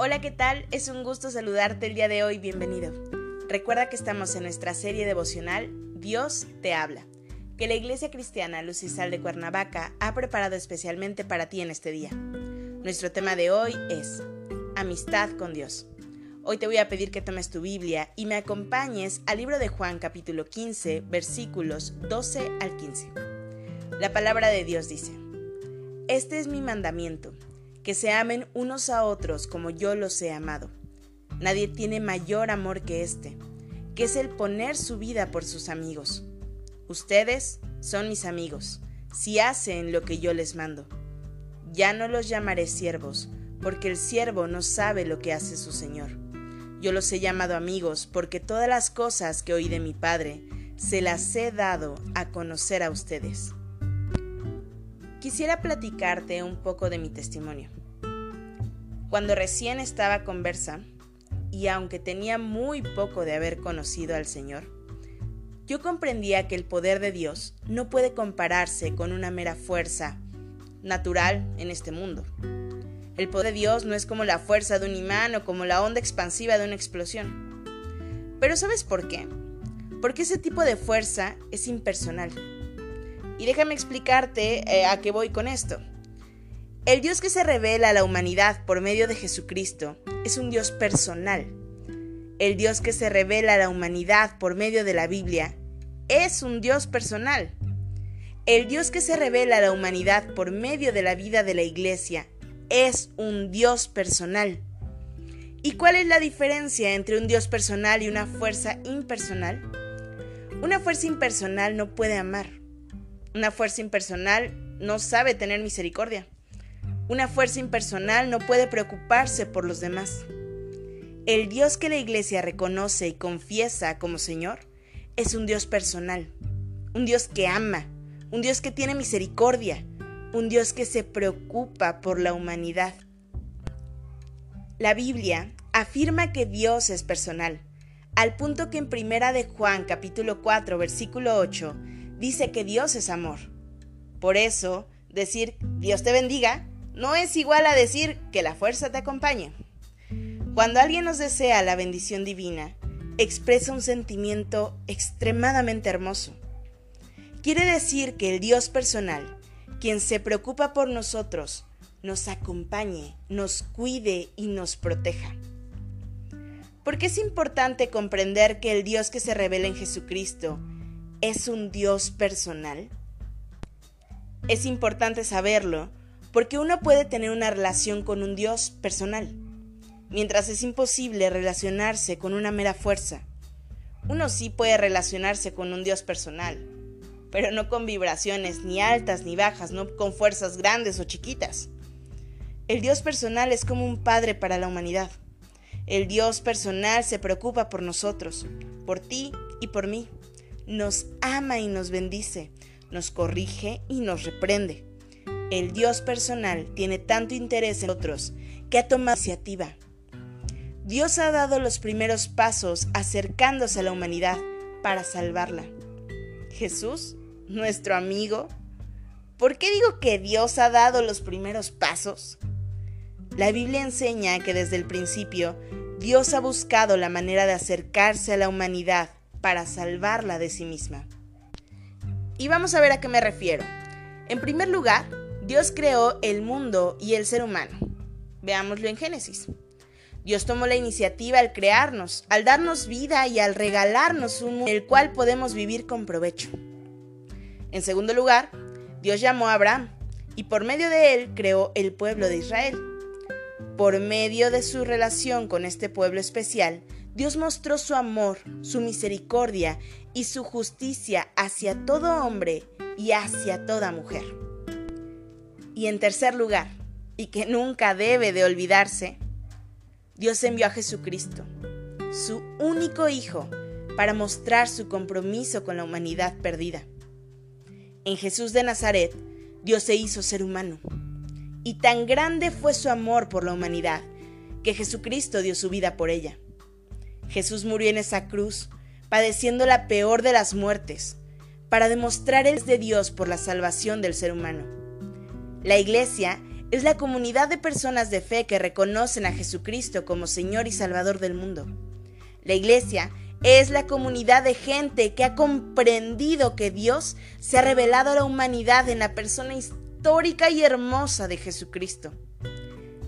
Hola, ¿qué tal? Es un gusto saludarte el día de hoy, bienvenido. Recuerda que estamos en nuestra serie devocional Dios te habla, que la Iglesia Cristiana Luz y Sal de Cuernavaca ha preparado especialmente para ti en este día. Nuestro tema de hoy es Amistad con Dios. Hoy te voy a pedir que tomes tu Biblia y me acompañes al libro de Juan capítulo 15 versículos 12 al 15. La palabra de Dios dice, Este es mi mandamiento que se amen unos a otros como yo los he amado. Nadie tiene mayor amor que este, que es el poner su vida por sus amigos. Ustedes son mis amigos, si hacen lo que yo les mando. Ya no los llamaré siervos, porque el siervo no sabe lo que hace su Señor. Yo los he llamado amigos, porque todas las cosas que oí de mi Padre se las he dado a conocer a ustedes. Quisiera platicarte un poco de mi testimonio. Cuando recién estaba conversa, y aunque tenía muy poco de haber conocido al Señor, yo comprendía que el poder de Dios no puede compararse con una mera fuerza natural en este mundo. El poder de Dios no es como la fuerza de un imán o como la onda expansiva de una explosión. Pero ¿sabes por qué? Porque ese tipo de fuerza es impersonal. Y déjame explicarte eh, a qué voy con esto. El Dios que se revela a la humanidad por medio de Jesucristo es un Dios personal. El Dios que se revela a la humanidad por medio de la Biblia es un Dios personal. El Dios que se revela a la humanidad por medio de la vida de la iglesia es un Dios personal. ¿Y cuál es la diferencia entre un Dios personal y una fuerza impersonal? Una fuerza impersonal no puede amar. Una fuerza impersonal no sabe tener misericordia. Una fuerza impersonal no puede preocuparse por los demás. El Dios que la iglesia reconoce y confiesa como Señor es un Dios personal, un Dios que ama, un Dios que tiene misericordia, un Dios que se preocupa por la humanidad. La Biblia afirma que Dios es personal, al punto que en Primera de Juan capítulo 4 versículo 8 dice que Dios es amor. Por eso, decir Dios te bendiga no es igual a decir que la fuerza te acompañe. Cuando alguien nos desea la bendición divina, expresa un sentimiento extremadamente hermoso. Quiere decir que el Dios personal, quien se preocupa por nosotros, nos acompañe, nos cuide y nos proteja. Porque es importante comprender que el Dios que se revela en Jesucristo es un Dios personal? Es importante saberlo porque uno puede tener una relación con un Dios personal, mientras es imposible relacionarse con una mera fuerza. Uno sí puede relacionarse con un Dios personal, pero no con vibraciones ni altas ni bajas, no con fuerzas grandes o chiquitas. El Dios personal es como un padre para la humanidad. El Dios personal se preocupa por nosotros, por ti y por mí nos ama y nos bendice, nos corrige y nos reprende. El Dios personal tiene tanto interés en otros que ha tomado iniciativa. Dios ha dado los primeros pasos acercándose a la humanidad para salvarla. Jesús, nuestro amigo. ¿Por qué digo que Dios ha dado los primeros pasos? La Biblia enseña que desde el principio Dios ha buscado la manera de acercarse a la humanidad para salvarla de sí misma. Y vamos a ver a qué me refiero. En primer lugar, Dios creó el mundo y el ser humano. Veámoslo en Génesis. Dios tomó la iniciativa al crearnos, al darnos vida y al regalarnos un mundo en el cual podemos vivir con provecho. En segundo lugar, Dios llamó a Abraham y por medio de él creó el pueblo de Israel. Por medio de su relación con este pueblo especial, Dios mostró su amor, su misericordia y su justicia hacia todo hombre y hacia toda mujer. Y en tercer lugar, y que nunca debe de olvidarse, Dios envió a Jesucristo, su único Hijo, para mostrar su compromiso con la humanidad perdida. En Jesús de Nazaret, Dios se hizo ser humano. Y tan grande fue su amor por la humanidad, que Jesucristo dio su vida por ella. Jesús murió en esa cruz, padeciendo la peor de las muertes, para demostrar el de Dios por la salvación del ser humano. La Iglesia es la comunidad de personas de fe que reconocen a Jesucristo como Señor y Salvador del mundo. La Iglesia es la comunidad de gente que ha comprendido que Dios se ha revelado a la humanidad en la persona histórica y hermosa de Jesucristo.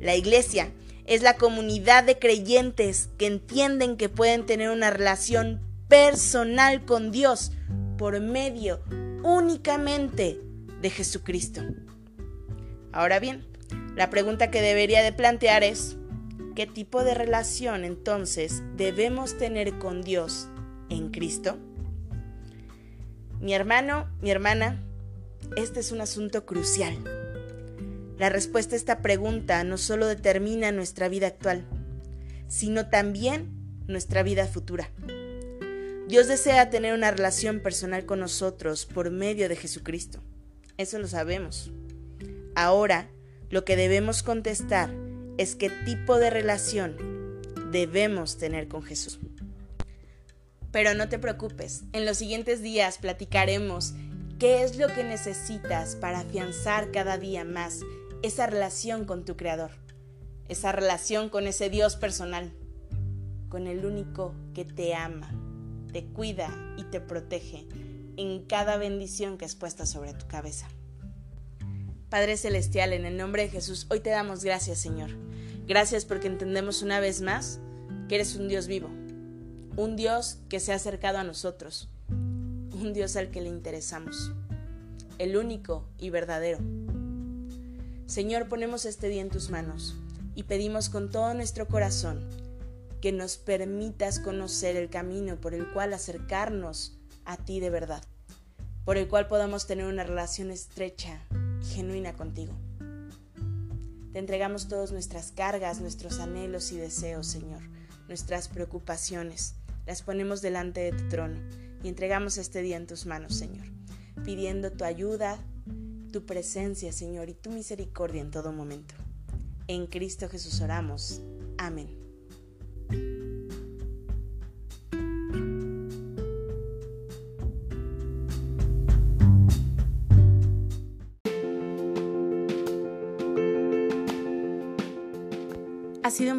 La Iglesia es la comunidad de creyentes que entienden que pueden tener una relación personal con Dios por medio únicamente de Jesucristo. Ahora bien, la pregunta que debería de plantear es, ¿qué tipo de relación entonces debemos tener con Dios en Cristo? Mi hermano, mi hermana, este es un asunto crucial. La respuesta a esta pregunta no solo determina nuestra vida actual, sino también nuestra vida futura. Dios desea tener una relación personal con nosotros por medio de Jesucristo. Eso lo sabemos. Ahora, lo que debemos contestar es qué tipo de relación debemos tener con Jesús. Pero no te preocupes, en los siguientes días platicaremos qué es lo que necesitas para afianzar cada día más esa relación con tu Creador, esa relación con ese Dios personal, con el único que te ama, te cuida y te protege en cada bendición que has puesta sobre tu cabeza. Padre Celestial, en el nombre de Jesús, hoy te damos gracias, Señor. Gracias porque entendemos una vez más que eres un Dios vivo, un Dios que se ha acercado a nosotros, un Dios al que le interesamos, el único y verdadero Señor, ponemos este día en tus manos y pedimos con todo nuestro corazón que nos permitas conocer el camino por el cual acercarnos a ti de verdad, por el cual podamos tener una relación estrecha genuina contigo. Te entregamos todas nuestras cargas, nuestros anhelos y deseos, Señor, nuestras preocupaciones. Las ponemos delante de tu trono y entregamos este día en tus manos, Señor, pidiendo tu ayuda, tu presencia, Señor, y tu misericordia en todo momento. En Cristo Jesús oramos. Amén.